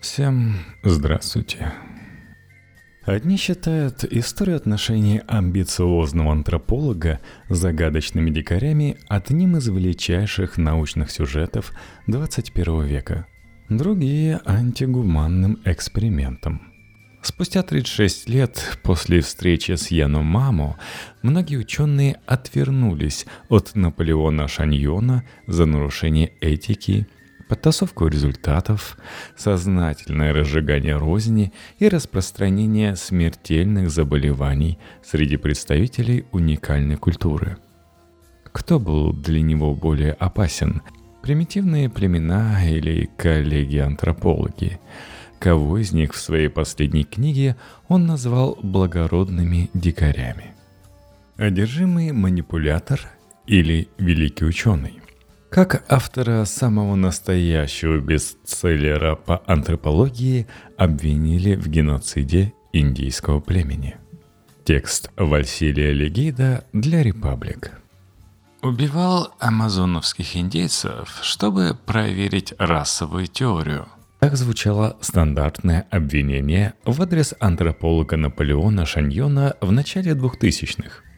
Всем здравствуйте. Одни считают историю отношений амбициозного антрополога с загадочными дикарями одним из величайших научных сюжетов 21 века. Другие – антигуманным экспериментом. Спустя 36 лет после встречи с Яно Мамо многие ученые отвернулись от Наполеона Шаньона за нарушение этики – подтасовку результатов, сознательное разжигание розни и распространение смертельных заболеваний среди представителей уникальной культуры. Кто был для него более опасен? Примитивные племена или коллеги-антропологи? Кого из них в своей последней книге он назвал благородными дикарями? Одержимый манипулятор или великий ученый? Как автора самого настоящего бестселлера по антропологии обвинили в геноциде индийского племени. Текст Вальсилия Легида для Репаблик. Убивал амазоновских индейцев, чтобы проверить расовую теорию. Так звучало стандартное обвинение в адрес антрополога Наполеона Шаньона в начале 2000-х –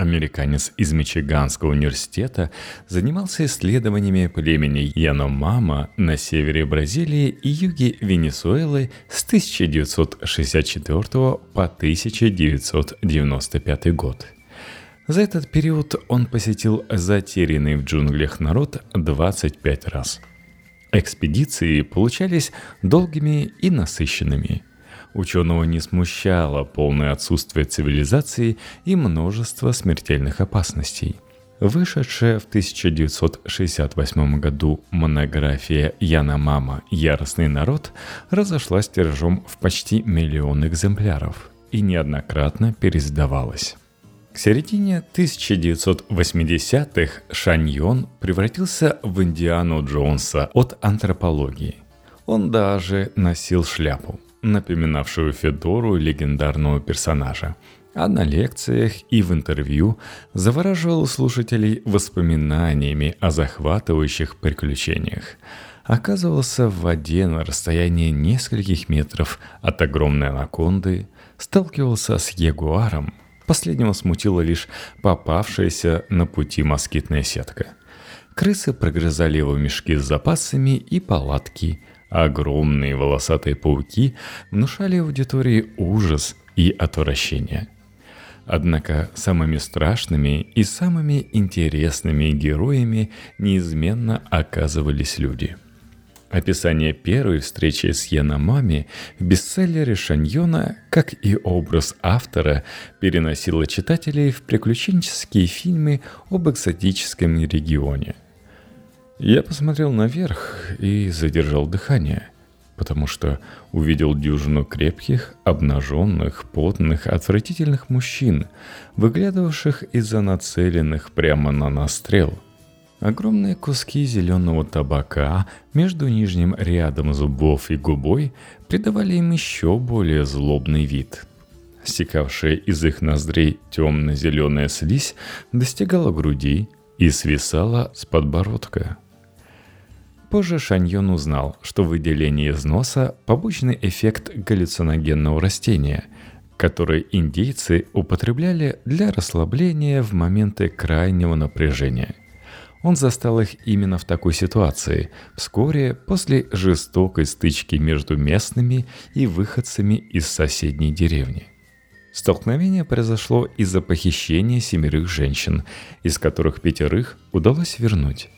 Американец из Мичиганского университета занимался исследованиями племени Яномама на севере Бразилии и юге Венесуэлы с 1964 по 1995 год. За этот период он посетил затерянный в джунглях народ 25 раз. Экспедиции получались долгими и насыщенными – Ученого не смущало полное отсутствие цивилизации и множество смертельных опасностей. Вышедшая в 1968 году монография Яна Мама «Яростный народ» разошлась тиражом в почти миллион экземпляров и неоднократно пересдавалась. К середине 1980-х Шаньон превратился в Индиану Джонса от антропологии. Он даже носил шляпу – напоминавшую Федору легендарного персонажа. А на лекциях и в интервью завораживал слушателей воспоминаниями о захватывающих приключениях. Оказывался в воде на расстоянии нескольких метров от огромной анаконды, сталкивался с ягуаром. Последнего смутила лишь попавшаяся на пути москитная сетка. Крысы прогрызали его мешки с запасами и палатки – Огромные волосатые пауки внушали аудитории ужас и отвращение. Однако самыми страшными и самыми интересными героями неизменно оказывались люди. Описание первой встречи с Яномами в бестселлере Шаньона, как и образ автора, переносило читателей в приключенческие фильмы об экзотическом регионе – я посмотрел наверх и задержал дыхание, потому что увидел дюжину крепких, обнаженных, потных, отвратительных мужчин, выглядывавших из-за нацеленных прямо на нас стрел. Огромные куски зеленого табака между нижним рядом зубов и губой придавали им еще более злобный вид. Стекавшая из их ноздрей темно-зеленая слизь достигала груди и свисала с подбородка – Позже Шаньон узнал, что выделение из носа – побочный эффект галлюциногенного растения, который индейцы употребляли для расслабления в моменты крайнего напряжения. Он застал их именно в такой ситуации, вскоре после жестокой стычки между местными и выходцами из соседней деревни. Столкновение произошло из-за похищения семерых женщин, из которых пятерых удалось вернуть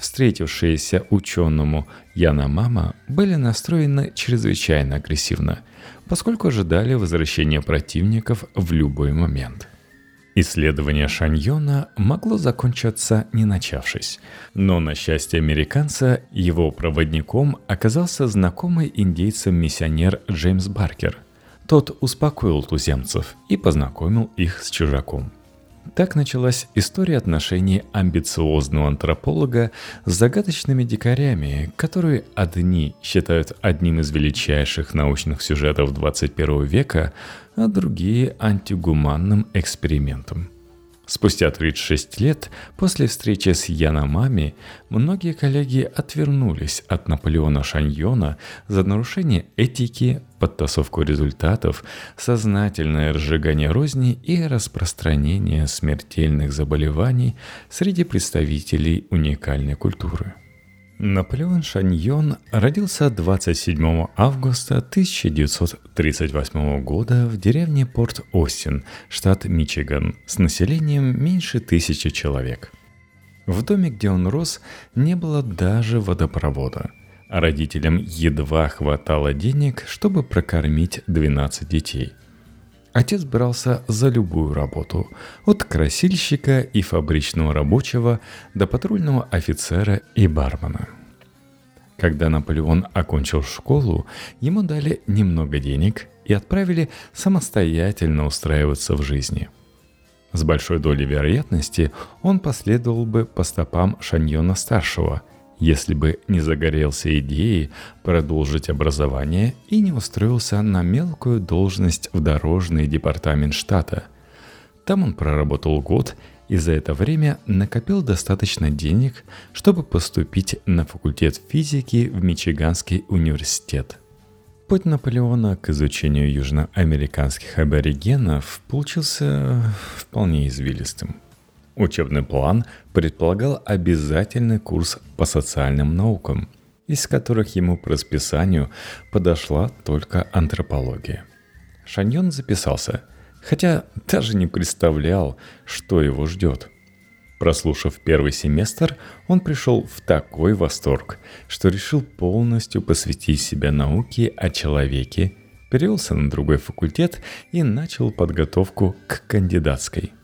встретившиеся ученому Яна Мама были настроены чрезвычайно агрессивно, поскольку ожидали возвращения противников в любой момент. Исследование Шаньона могло закончиться не начавшись, но на счастье американца его проводником оказался знакомый индейцам миссионер Джеймс Баркер. Тот успокоил туземцев и познакомил их с чужаком – так началась история отношений амбициозного антрополога с загадочными дикарями, которые одни считают одним из величайших научных сюжетов 21 века, а другие антигуманным экспериментом. Спустя 36 лет после встречи с Яномами многие коллеги отвернулись от Наполеона Шаньона за нарушение этики, подтасовку результатов, сознательное разжигание розни и распространение смертельных заболеваний среди представителей уникальной культуры. Наполеон Шаньон родился 27 августа 1938 года в деревне Порт-Остин, штат Мичиган, с населением меньше тысячи человек. В доме, где он рос, не было даже водопровода, а родителям едва хватало денег, чтобы прокормить 12 детей – Отец брался за любую работу, от красильщика и фабричного рабочего до патрульного офицера и бармена. Когда Наполеон окончил школу, ему дали немного денег и отправили самостоятельно устраиваться в жизни. С большой долей вероятности он последовал бы по стопам Шаньона-старшего – если бы не загорелся идеей продолжить образование и не устроился на мелкую должность в дорожный департамент штата. Там он проработал год и за это время накопил достаточно денег, чтобы поступить на факультет физики в Мичиганский университет. Путь Наполеона к изучению южноамериканских аборигенов получился вполне извилистым – Учебный план предполагал обязательный курс по социальным наукам, из которых ему по расписанию подошла только антропология. Шаньон записался, хотя даже не представлял, что его ждет. Прослушав первый семестр, он пришел в такой восторг, что решил полностью посвятить себя науке о человеке, перевелся на другой факультет и начал подготовку к кандидатской –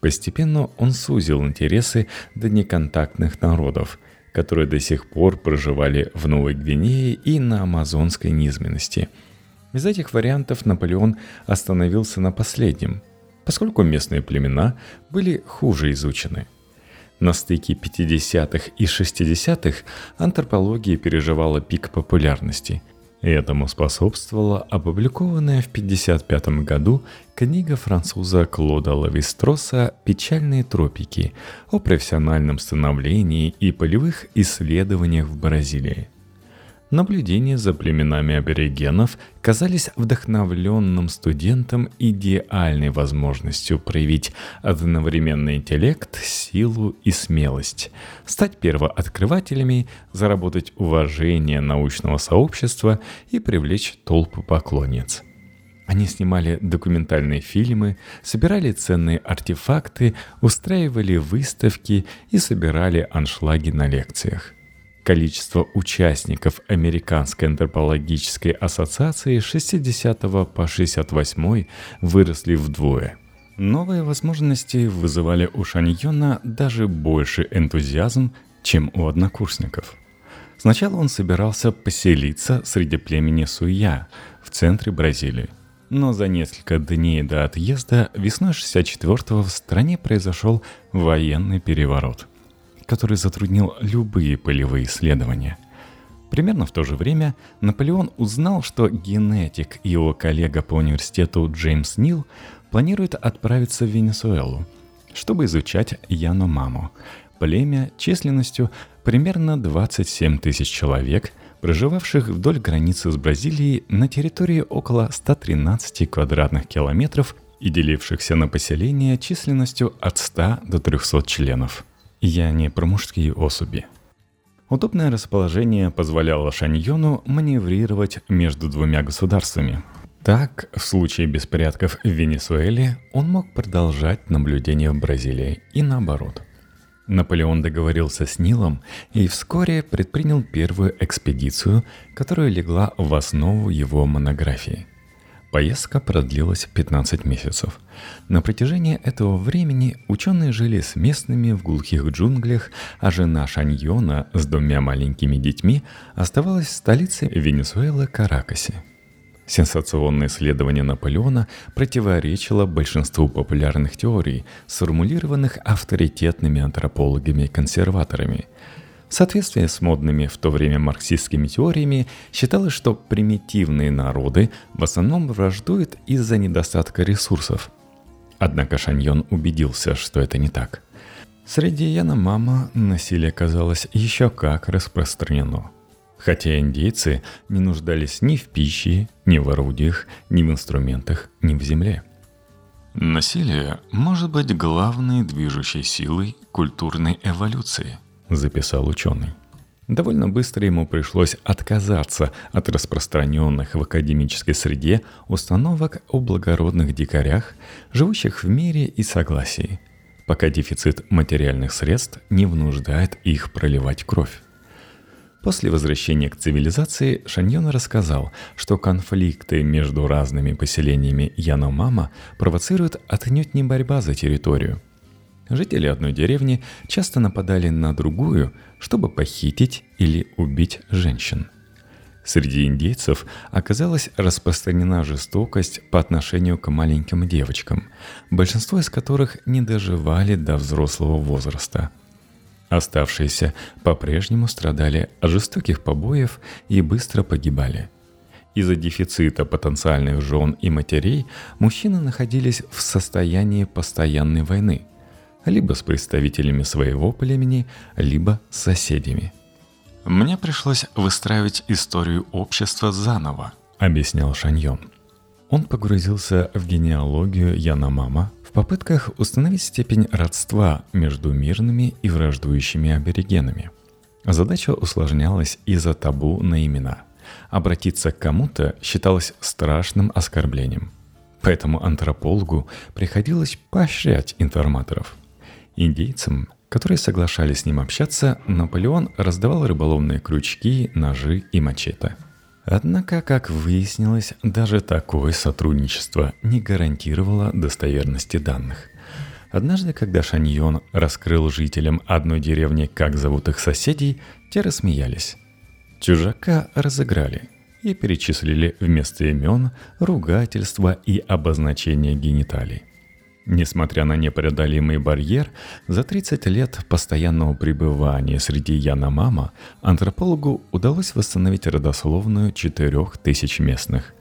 Постепенно он сузил интересы до неконтактных народов, которые до сих пор проживали в Новой Гвинее и на амазонской низменности. Из этих вариантов Наполеон остановился на последнем, поскольку местные племена были хуже изучены. На стыке 50-х и 60-х антропология переживала пик популярности – Этому способствовала опубликованная в 1955 году книга француза Клода Лавистроса «Печальные тропики» о профессиональном становлении и полевых исследованиях в Бразилии – Наблюдения за племенами аборигенов казались вдохновленным студентам идеальной возможностью проявить одновременно интеллект, силу и смелость, стать первооткрывателями, заработать уважение научного сообщества и привлечь толпу поклонниц. Они снимали документальные фильмы, собирали ценные артефакты, устраивали выставки и собирали аншлаги на лекциях. Количество участников Американской антропологической ассоциации с 60 по 68 выросли вдвое. Новые возможности вызывали у Шаньона даже больше энтузиазм, чем у однокурсников. Сначала он собирался поселиться среди племени Суя в центре Бразилии. Но за несколько дней до отъезда весной 64-го в стране произошел военный переворот – который затруднил любые полевые исследования. Примерно в то же время Наполеон узнал, что генетик и его коллега по университету Джеймс Нил планируют отправиться в Венесуэлу, чтобы изучать Яномаму, племя численностью примерно 27 тысяч человек, проживавших вдоль границы с Бразилией на территории около 113 квадратных километров и делившихся на поселения численностью от 100 до 300 членов – я не про мужские особи. Удобное расположение позволяло Шаньону маневрировать между двумя государствами. Так, в случае беспорядков в Венесуэле он мог продолжать наблюдение в Бразилии и наоборот. Наполеон договорился с Нилом и вскоре предпринял первую экспедицию, которая легла в основу его монографии – Поездка продлилась 15 месяцев. На протяжении этого времени ученые жили с местными в глухих джунглях, а жена Шаньона с двумя маленькими детьми оставалась в столице Венесуэлы Каракасе. Сенсационное исследование Наполеона противоречило большинству популярных теорий, сформулированных авторитетными антропологами-консерваторами – в соответствии с модными в то время марксистскими теориями считалось, что примитивные народы в основном враждуют из-за недостатка ресурсов. Однако Шаньон убедился, что это не так. Среди Яномама насилие казалось еще как распространено. Хотя индейцы не нуждались ни в пище, ни в орудиях, ни в инструментах, ни в земле. Насилие может быть главной движущей силой культурной эволюции, записал ученый. Довольно быстро ему пришлось отказаться от распространенных в академической среде установок о благородных дикарях, живущих в мире и согласии, пока дефицит материальных средств не внуждает их проливать кровь. После возвращения к цивилизации Шаньон рассказал, что конфликты между разными поселениями Яномама провоцируют отнюдь не борьба за территорию. Жители одной деревни часто нападали на другую, чтобы похитить или убить женщин. Среди индейцев оказалась распространена жестокость по отношению к маленьким девочкам, большинство из которых не доживали до взрослого возраста. Оставшиеся по-прежнему страдали от жестоких побоев и быстро погибали. Из-за дефицита потенциальных жен и матерей мужчины находились в состоянии постоянной войны – либо с представителями своего племени, либо с соседями. «Мне пришлось выстраивать историю общества заново», — объяснял Шаньон. Он погрузился в генеалогию Яномама в попытках установить степень родства между мирными и враждующими аборигенами. Задача усложнялась из-за табу на имена. Обратиться к кому-то считалось страшным оскорблением. Поэтому антропологу приходилось поощрять информаторов – Индейцам, которые соглашались с ним общаться, Наполеон раздавал рыболовные крючки, ножи и мачете. Однако, как выяснилось, даже такое сотрудничество не гарантировало достоверности данных. Однажды, когда Шаньон раскрыл жителям одной деревни, как зовут их соседей, те рассмеялись. Чужака разыграли и перечислили вместо имен ругательства и обозначения гениталий – Несмотря на непреодолимый барьер, за 30 лет постоянного пребывания среди Яномама антропологу удалось восстановить родословную 4000 местных,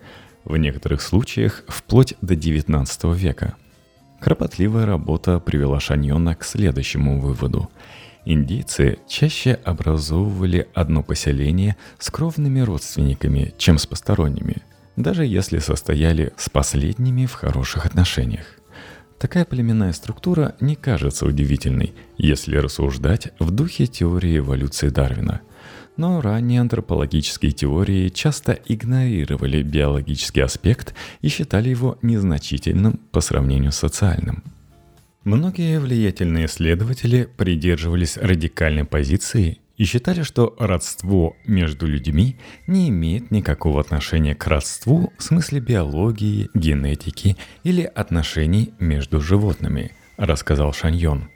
в некоторых случаях вплоть до 19 века. Кропотливая работа привела Шаньона к следующему выводу. Индийцы чаще образовывали одно поселение с кровными родственниками, чем с посторонними, даже если состояли с последними в хороших отношениях. Такая племенная структура не кажется удивительной, если рассуждать в духе теории эволюции Дарвина. Но ранние антропологические теории часто игнорировали биологический аспект и считали его незначительным по сравнению с социальным. Многие влиятельные исследователи придерживались радикальной позиции и считали, что родство между людьми не имеет никакого отношения к родству в смысле биологии, генетики или отношений между животными, рассказал Шаньон.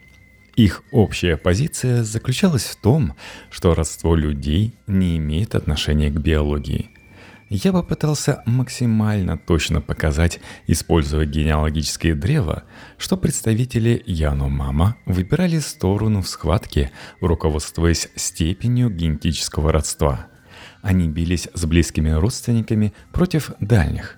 Их общая позиция заключалась в том, что родство людей не имеет отношения к биологии – я попытался максимально точно показать, используя генеалогическое древо, что представители Яномама выбирали сторону в схватке, руководствуясь степенью генетического родства. Они бились с близкими родственниками против дальних.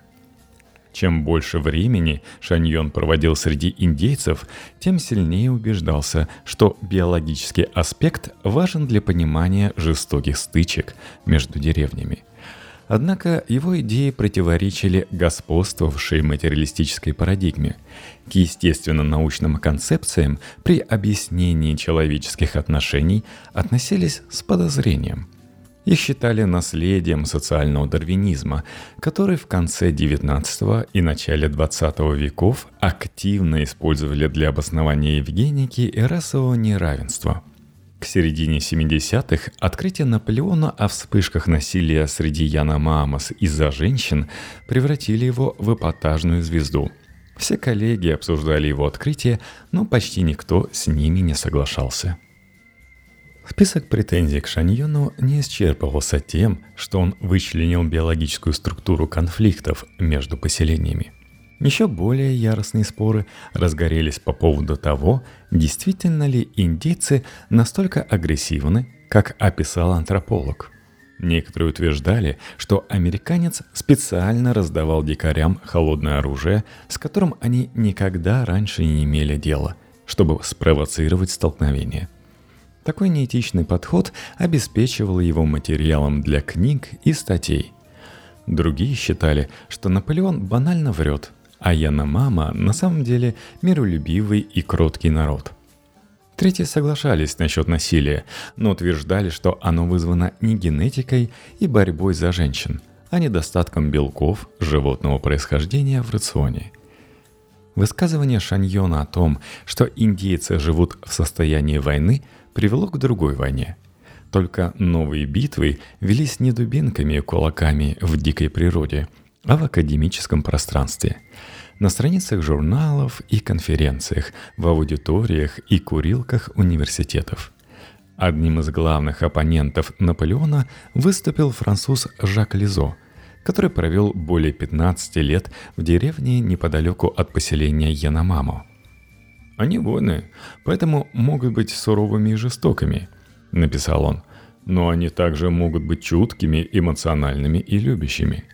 Чем больше времени Шаньон проводил среди индейцев, тем сильнее убеждался, что биологический аспект важен для понимания жестоких стычек между деревнями – Однако его идеи противоречили господствовавшей материалистической парадигме. К естественно-научным концепциям при объяснении человеческих отношений относились с подозрением. Их считали наследием социального дарвинизма, который в конце XIX и начале XX веков активно использовали для обоснования евгеники и расового неравенства – к середине 70-х открытие Наполеона о вспышках насилия среди Яна Маамас из-за женщин превратили его в эпатажную звезду. Все коллеги обсуждали его открытие, но почти никто с ними не соглашался. Список претензий к Шаньону не исчерпывался тем, что он вычленил биологическую структуру конфликтов между поселениями – еще более яростные споры разгорелись по поводу того, действительно ли индейцы настолько агрессивны, как описал антрополог. Некоторые утверждали, что американец специально раздавал дикарям холодное оружие, с которым они никогда раньше не имели дела, чтобы спровоцировать столкновение. Такой неэтичный подход обеспечивал его материалом для книг и статей. Другие считали, что Наполеон банально врет, а Яна Мама на самом деле миролюбивый и кроткий народ – Третьи соглашались насчет насилия, но утверждали, что оно вызвано не генетикой и борьбой за женщин, а недостатком белков животного происхождения в рационе. Высказывание Шаньона о том, что индейцы живут в состоянии войны, привело к другой войне. Только новые битвы велись не дубинками и кулаками в дикой природе, а в академическом пространстве – на страницах журналов и конференциях, в аудиториях и курилках университетов. Одним из главных оппонентов Наполеона выступил француз Жак Лизо, который провел более 15 лет в деревне неподалеку от поселения Яномамо. «Они воины, поэтому могут быть суровыми и жестокими», — написал он. «Но они также могут быть чуткими, эмоциональными и любящими».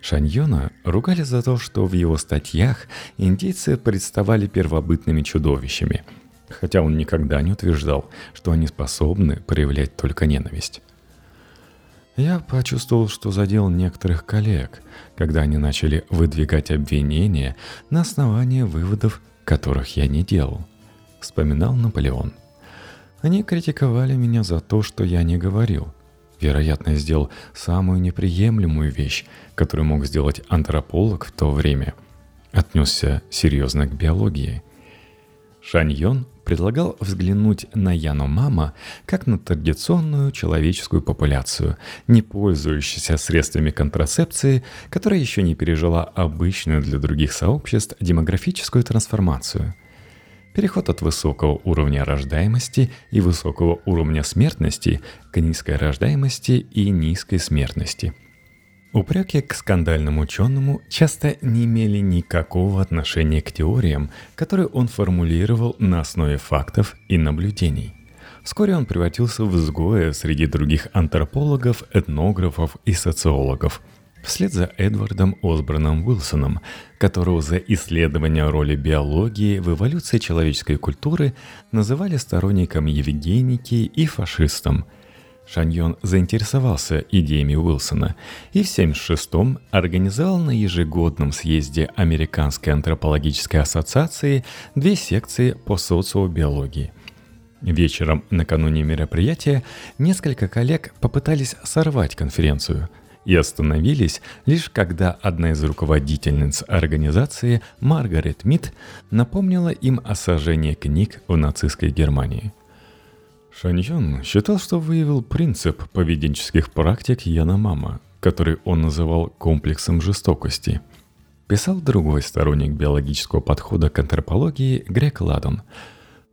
Шаньона ругали за то, что в его статьях индейцы представали первобытными чудовищами, хотя он никогда не утверждал, что они способны проявлять только ненависть. Я почувствовал, что задел некоторых коллег, когда они начали выдвигать обвинения на основании выводов, которых я не делал, вспоминал Наполеон. Они критиковали меня за то, что я не говорил – вероятно, сделал самую неприемлемую вещь, которую мог сделать антрополог в то время. Отнесся серьезно к биологии. Шаньон предлагал взглянуть на Яномама как на традиционную человеческую популяцию, не пользующуюся средствами контрацепции, которая еще не пережила обычную для других сообществ демографическую трансформацию – Переход от высокого уровня рождаемости и высокого уровня смертности к низкой рождаемости и низкой смертности. Упреки к скандальному ученому часто не имели никакого отношения к теориям, которые он формулировал на основе фактов и наблюдений. Вскоре он превратился в изгоя среди других антропологов, этнографов и социологов – вслед за Эдвардом Осборном Уилсоном, которого за исследование роли биологии в эволюции человеческой культуры называли сторонником Евгеники и фашистом. Шаньон заинтересовался идеями Уилсона и в 1976-м организовал на ежегодном съезде Американской антропологической ассоциации две секции по социобиологии. Вечером накануне мероприятия несколько коллег попытались сорвать конференцию – и остановились лишь когда одна из руководительниц организации, Маргарет Мид, напомнила им о сожжении книг в нацистской Германии. Шаньон считал, что выявил принцип поведенческих практик Яна Мама, который он называл комплексом жестокости. Писал другой сторонник биологического подхода к антропологии Грек Ладон.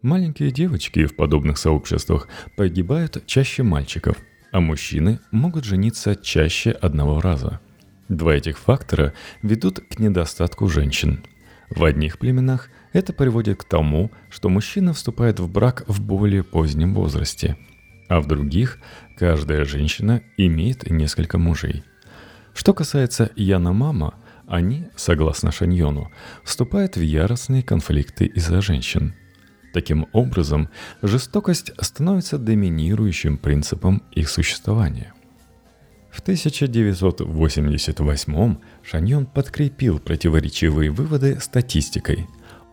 Маленькие девочки в подобных сообществах погибают чаще мальчиков – а мужчины могут жениться чаще одного раза. Два этих фактора ведут к недостатку женщин. В одних племенах это приводит к тому, что мужчина вступает в брак в более позднем возрасте, а в других каждая женщина имеет несколько мужей. Что касается Яна Мама, они, согласно Шаньону, вступают в яростные конфликты из-за женщин – Таким образом, жестокость становится доминирующим принципом их существования. В 1988 Шаньон подкрепил противоречивые выводы статистикой.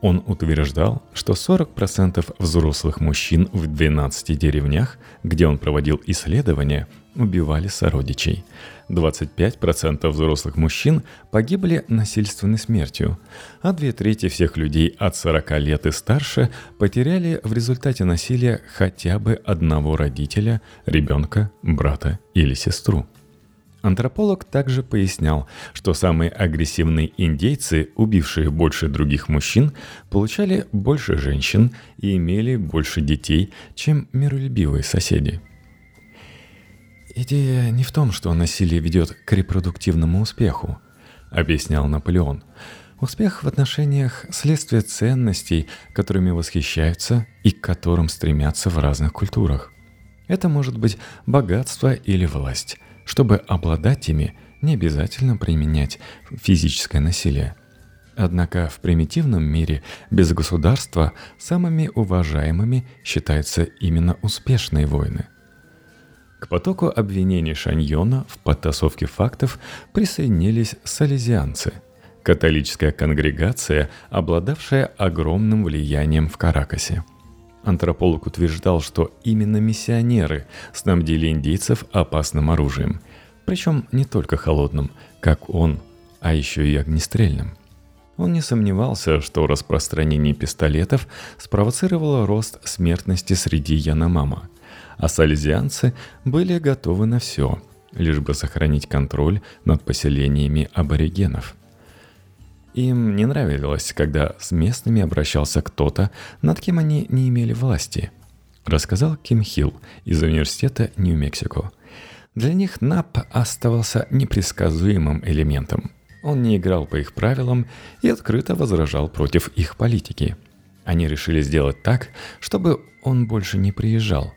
Он утверждал, что 40% взрослых мужчин в 12 деревнях, где он проводил исследования, убивали сородичей – 25% взрослых мужчин погибли насильственной смертью, а две трети всех людей от 40 лет и старше потеряли в результате насилия хотя бы одного родителя, ребенка, брата или сестру. Антрополог также пояснял, что самые агрессивные индейцы, убившие больше других мужчин, получали больше женщин и имели больше детей, чем миролюбивые соседи – «Идея не в том, что насилие ведет к репродуктивному успеху», — объяснял Наполеон. «Успех в отношениях — следствие ценностей, которыми восхищаются и к которым стремятся в разных культурах. Это может быть богатство или власть. Чтобы обладать ими, не обязательно применять физическое насилие. Однако в примитивном мире без государства самыми уважаемыми считаются именно успешные войны. К потоку обвинений Шаньона в подтасовке фактов присоединились салезианцы – католическая конгрегация, обладавшая огромным влиянием в Каракасе. Антрополог утверждал, что именно миссионеры снабдили индейцев опасным оружием, причем не только холодным, как он, а еще и огнестрельным – он не сомневался, что распространение пистолетов спровоцировало рост смертности среди яномама, а сальзианцы были готовы на все, лишь бы сохранить контроль над поселениями аборигенов. Им не нравилось, когда с местными обращался кто-то, над кем они не имели власти, рассказал Ким Хилл из университета Нью-Мексико. Для них НАП оставался непредсказуемым элементом – он не играл по их правилам и открыто возражал против их политики. Они решили сделать так, чтобы он больше не приезжал.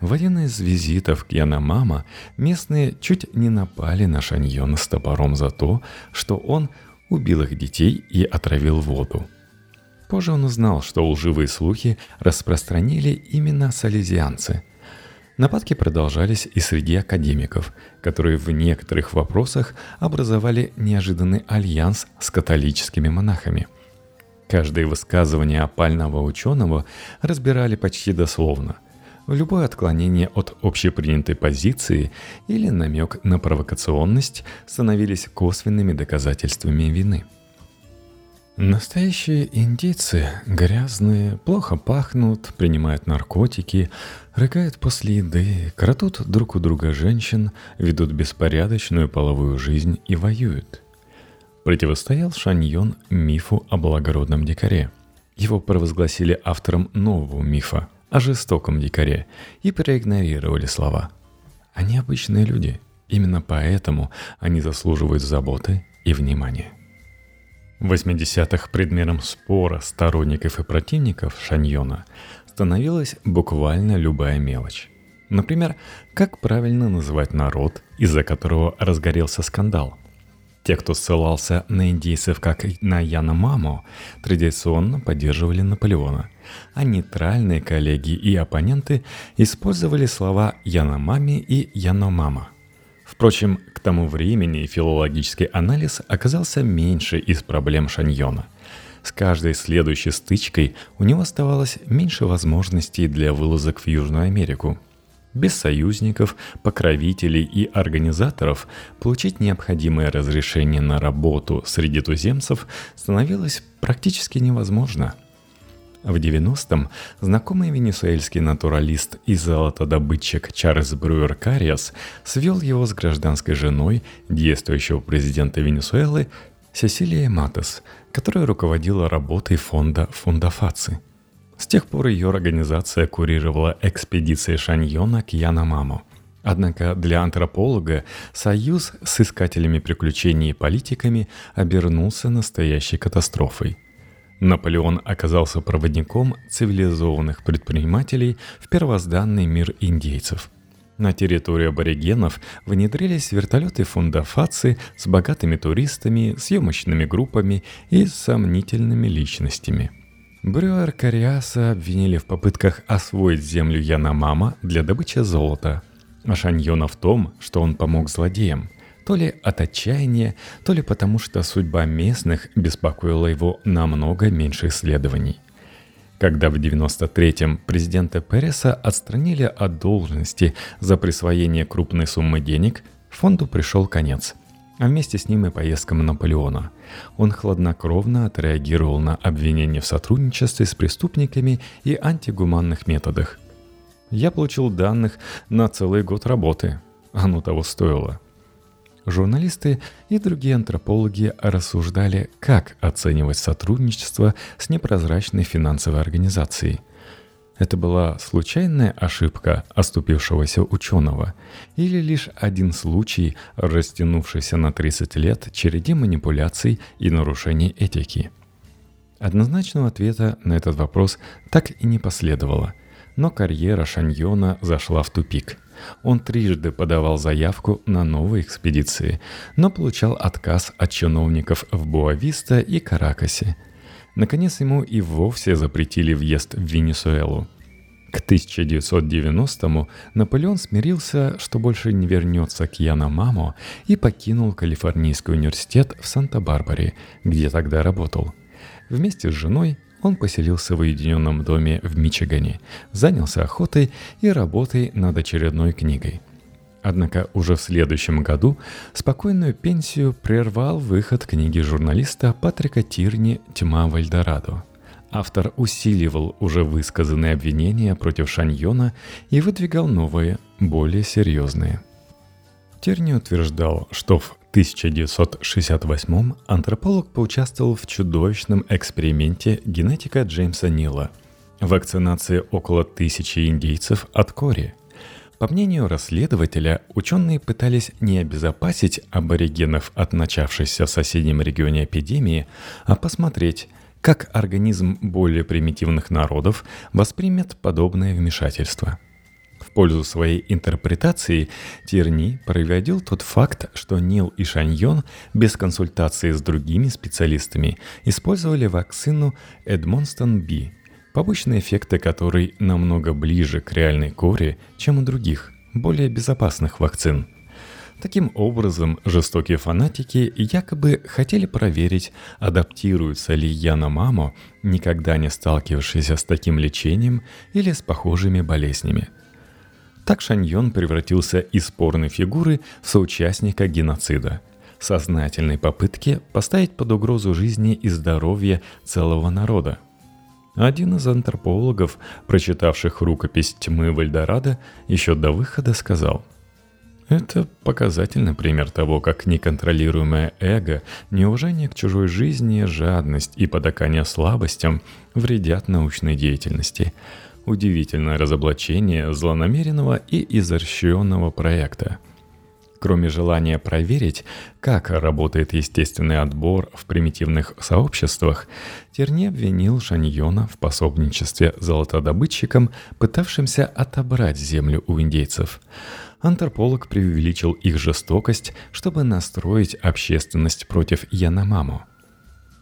В один из визитов к Яномама местные чуть не напали на Шаньона с топором за то, что он убил их детей и отравил воду. Позже он узнал, что лживые слухи распространили именно салезианцы – Нападки продолжались и среди академиков, которые в некоторых вопросах образовали неожиданный альянс с католическими монахами. Каждое высказывание опального ученого разбирали почти дословно. Любое отклонение от общепринятой позиции или намек на провокационность становились косвенными доказательствами вины – Настоящие индейцы грязные, плохо пахнут, принимают наркотики, рыгают после еды, крадут друг у друга женщин, ведут беспорядочную половую жизнь и воюют. Противостоял Шаньон мифу о благородном дикаре. Его провозгласили автором нового мифа о жестоком дикаре и проигнорировали слова. Они обычные люди, именно поэтому они заслуживают заботы и внимания. В 80-х предметом спора сторонников и противников Шаньона становилась буквально любая мелочь. Например, как правильно называть народ, из-за которого разгорелся скандал. Те, кто ссылался на индейцев как на Яна Маму, традиционно поддерживали Наполеона, а нейтральные коллеги и оппоненты использовали слова Яномами и Яномама – Впрочем, к тому времени филологический анализ оказался меньше из проблем Шаньона. С каждой следующей стычкой у него оставалось меньше возможностей для вылазок в Южную Америку. Без союзников, покровителей и организаторов получить необходимое разрешение на работу среди туземцев становилось практически невозможно – в 90-м знакомый венесуэльский натуралист и золотодобытчик Чарльз Брюер Кариас свел его с гражданской женой действующего президента Венесуэлы Сесилией Матес, которая руководила работой фонда Фундафаци. С тех пор ее организация курировала экспедиции Шаньона к Яномаму. Однако для антрополога союз с искателями приключений и политиками обернулся настоящей катастрофой – Наполеон оказался проводником цивилизованных предпринимателей в первозданный мир индейцев. На территорию аборигенов внедрились вертолеты фундафации с богатыми туристами, съемочными группами и сомнительными личностями. Брюер Кариаса обвинили в попытках освоить землю Яномама для добычи золота, а Шаньона в том, что он помог злодеям – то ли от отчаяния, то ли потому, что судьба местных беспокоила его намного меньше исследований. Когда в 93-м президента Переса отстранили от должности за присвоение крупной суммы денег, фонду пришел конец. А вместе с ним и поездкам Наполеона. Он хладнокровно отреагировал на обвинения в сотрудничестве с преступниками и антигуманных методах. Я получил данных на целый год работы. Оно того стоило – Журналисты и другие антропологи рассуждали, как оценивать сотрудничество с непрозрачной финансовой организацией. Это была случайная ошибка оступившегося ученого или лишь один случай, растянувшийся на 30 лет череде манипуляций и нарушений этики? Однозначного ответа на этот вопрос так и не последовало – но карьера Шаньона зашла в тупик. Он трижды подавал заявку на новые экспедиции, но получал отказ от чиновников в Буависта и Каракасе. Наконец ему и вовсе запретили въезд в Венесуэлу. К 1990-му Наполеон смирился, что больше не вернется к Яномамо и покинул Калифорнийский университет в Санта-Барбаре, где тогда работал. Вместе с женой он поселился в уединенном доме в Мичигане, занялся охотой и работой над очередной книгой. Однако уже в следующем году спокойную пенсию прервал выход книги журналиста Патрика Тирни «Тьма в Эльдорадо». Автор усиливал уже высказанные обвинения против Шаньона и выдвигал новые, более серьезные. Терни утверждал, что в 1968 антрополог поучаствовал в чудовищном эксперименте генетика Джеймса Нила – вакцинации около тысячи индейцев от кори. По мнению расследователя, ученые пытались не обезопасить аборигенов от начавшейся в соседнем регионе эпидемии, а посмотреть, как организм более примитивных народов воспримет подобное вмешательство – в пользу своей интерпретации Тирни проводил тот факт, что Нил и Шаньон без консультации с другими специалистами использовали вакцину Эдмонстон Би, побочные эффекты которой намного ближе к реальной коре, чем у других, более безопасных вакцин. Таким образом, жестокие фанатики якобы хотели проверить, адаптируется ли Яна Мамо, никогда не сталкивавшаяся с таким лечением или с похожими болезнями – так Шаньон превратился из спорной фигуры в соучастника геноцида, сознательной попытки поставить под угрозу жизни и здоровья целого народа. Один из антропологов, прочитавших рукопись «Тьмы Вальдорадо», еще до выхода сказал – это показательный пример того, как неконтролируемое эго, неуважение к чужой жизни, жадность и потакание слабостям вредят научной деятельности – удивительное разоблачение злонамеренного и изощренного проекта. Кроме желания проверить, как работает естественный отбор в примитивных сообществах, Терни обвинил Шаньона в пособничестве золотодобытчикам, пытавшимся отобрать землю у индейцев. Антрополог преувеличил их жестокость, чтобы настроить общественность против Яномамо –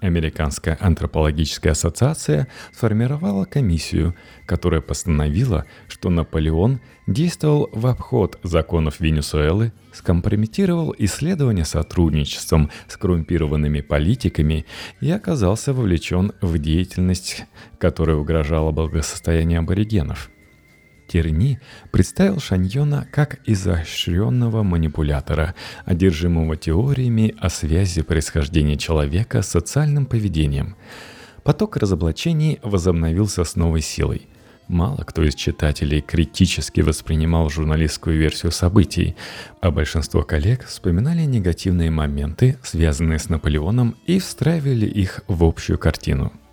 Американская антропологическая ассоциация сформировала комиссию, которая постановила, что Наполеон действовал в обход законов Венесуэлы, скомпрометировал исследования сотрудничеством с коррумпированными политиками и оказался вовлечен в деятельность, которая угрожала благосостоянию аборигенов – Терни представил Шаньона как изощренного манипулятора, одержимого теориями о связи происхождения человека с социальным поведением. Поток разоблачений возобновился с новой силой. Мало кто из читателей критически воспринимал журналистскую версию событий, а большинство коллег вспоминали негативные моменты, связанные с Наполеоном, и встраивали их в общую картину –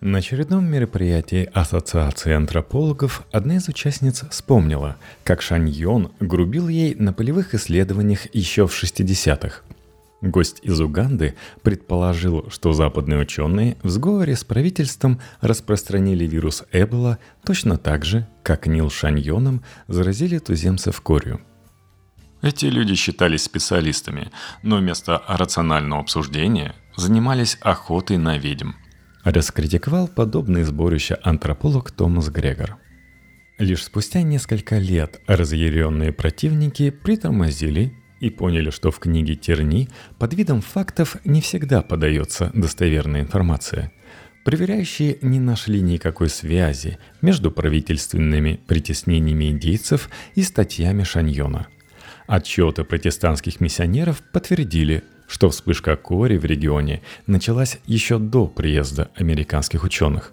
на очередном мероприятии Ассоциации антропологов одна из участниц вспомнила, как Шаньон грубил ей на полевых исследованиях еще в 60-х. Гость из Уганды предположил, что западные ученые в сговоре с правительством распространили вирус Эбола точно так же, как Нил Шаньоном заразили туземцев корью. Эти люди считались специалистами, но вместо рационального обсуждения занимались охотой на ведьм – раскритиковал подобные сборища антрополог Томас Грегор. Лишь спустя несколько лет разъяренные противники притормозили и поняли, что в книге Терни под видом фактов не всегда подается достоверная информация. Проверяющие не нашли никакой связи между правительственными притеснениями индейцев и статьями Шаньона. Отчеты протестантских миссионеров подтвердили – что вспышка кори в регионе началась еще до приезда американских ученых.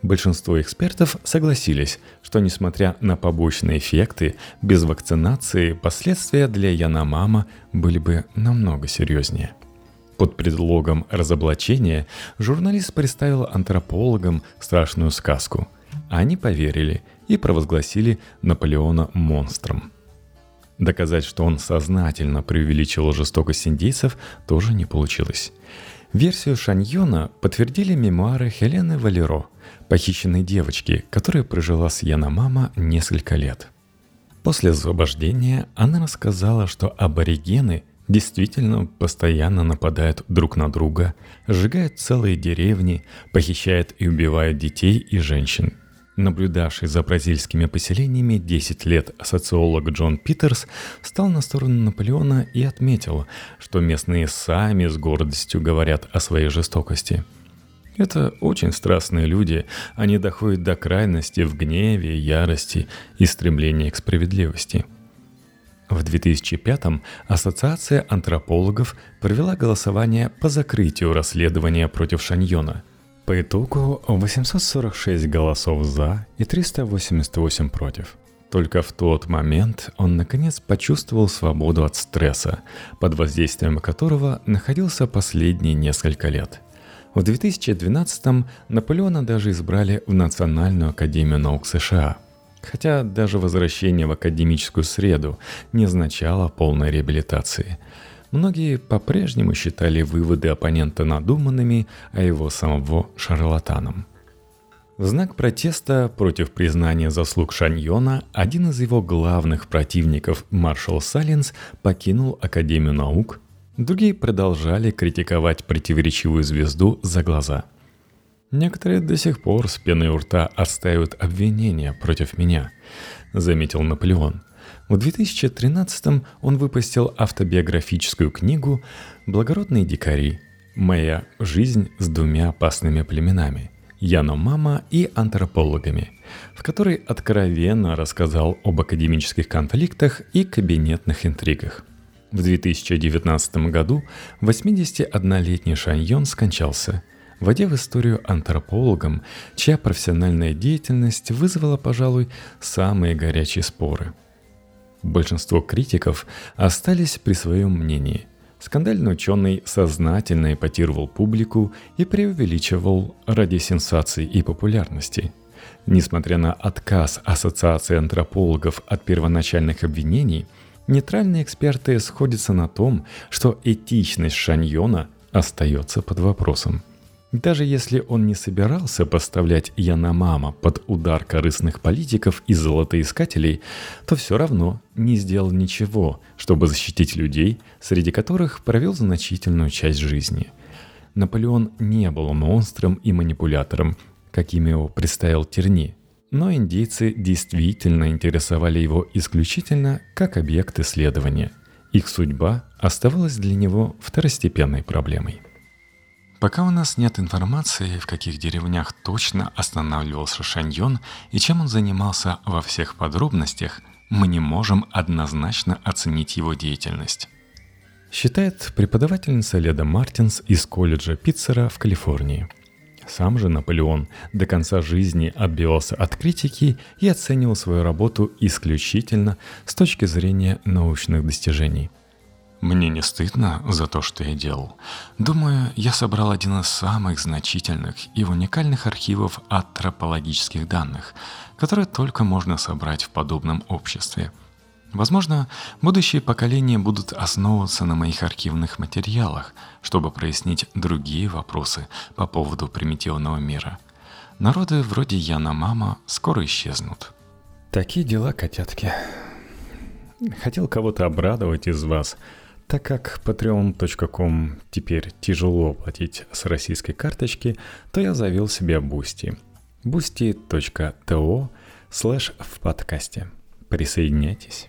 Большинство экспертов согласились, что несмотря на побочные эффекты, без вакцинации последствия для Яномама были бы намного серьезнее. Под предлогом разоблачения журналист представил антропологам страшную сказку. Они поверили и провозгласили Наполеона монстром – Доказать, что он сознательно преувеличил жестокость индейцев, тоже не получилось. Версию Шаньона подтвердили мемуары Хелены Валеро, похищенной девочки, которая прожила с Яна мама несколько лет. После освобождения она рассказала, что аборигены действительно постоянно нападают друг на друга, сжигают целые деревни, похищают и убивают детей и женщин. Наблюдавший за бразильскими поселениями 10 лет социолог Джон Питерс стал на сторону Наполеона и отметил, что местные сами с гордостью говорят о своей жестокости. Это очень страстные люди, они доходят до крайности в гневе, ярости и стремлении к справедливости – в 2005-м Ассоциация антропологов провела голосование по закрытию расследования против Шаньона. По итогу 846 голосов «за» и 388 против. Только в тот момент он наконец почувствовал свободу от стресса, под воздействием которого находился последние несколько лет. В 2012-м Наполеона даже избрали в Национальную академию наук США – Хотя даже возвращение в академическую среду не означало полной реабилитации. Многие по-прежнему считали выводы оппонента надуманными, а его самого шарлатаном. В знак протеста против признания заслуг Шаньона один из его главных противников, маршал Саленс, покинул Академию наук. Другие продолжали критиковать противоречивую звезду за глаза – Некоторые до сих пор с пеной у рта отстаивают обвинения против меня, заметил Наполеон. В 2013 он выпустил автобиографическую книгу «Благородные дикари. Моя жизнь с двумя опасными племенами» Яномама и антропологами, в которой откровенно рассказал об академических конфликтах и кабинетных интригах. В 2019 году 81-летний Шаньон скончался – войдя в историю антропологом, чья профессиональная деятельность вызвала, пожалуй, самые горячие споры. Большинство критиков остались при своем мнении. Скандальный ученый сознательно эпатировал публику и преувеличивал ради сенсаций и популярности. Несмотря на отказ Ассоциации антропологов от первоначальных обвинений, нейтральные эксперты сходятся на том, что этичность Шаньона остается под вопросом. Даже если он не собирался поставлять Яномама под удар корыстных политиков и золотоискателей, то все равно не сделал ничего, чтобы защитить людей, среди которых провел значительную часть жизни. Наполеон не был монстром и манипулятором, каким его представил Терни, но индейцы действительно интересовали его исключительно как объект исследования. Их судьба оставалась для него второстепенной проблемой. Пока у нас нет информации, в каких деревнях точно останавливался Шаньон и чем он занимался во всех подробностях, мы не можем однозначно оценить его деятельность. Считает преподавательница Леда Мартинс из колледжа Питцера в Калифорнии. Сам же Наполеон до конца жизни отбивался от критики и оценивал свою работу исключительно с точки зрения научных достижений – мне не стыдно за то, что я делал. Думаю, я собрал один из самых значительных и уникальных архивов антропологических данных, которые только можно собрать в подобном обществе. Возможно, будущие поколения будут основываться на моих архивных материалах, чтобы прояснить другие вопросы по поводу примитивного мира. Народы вроде Яна Мама скоро исчезнут. Такие дела, котятки. Хотел кого-то обрадовать из вас – так как patreon.com теперь тяжело платить с российской карточки, то я завел себе Boosty. boosty.to слэш в подкасте. Присоединяйтесь.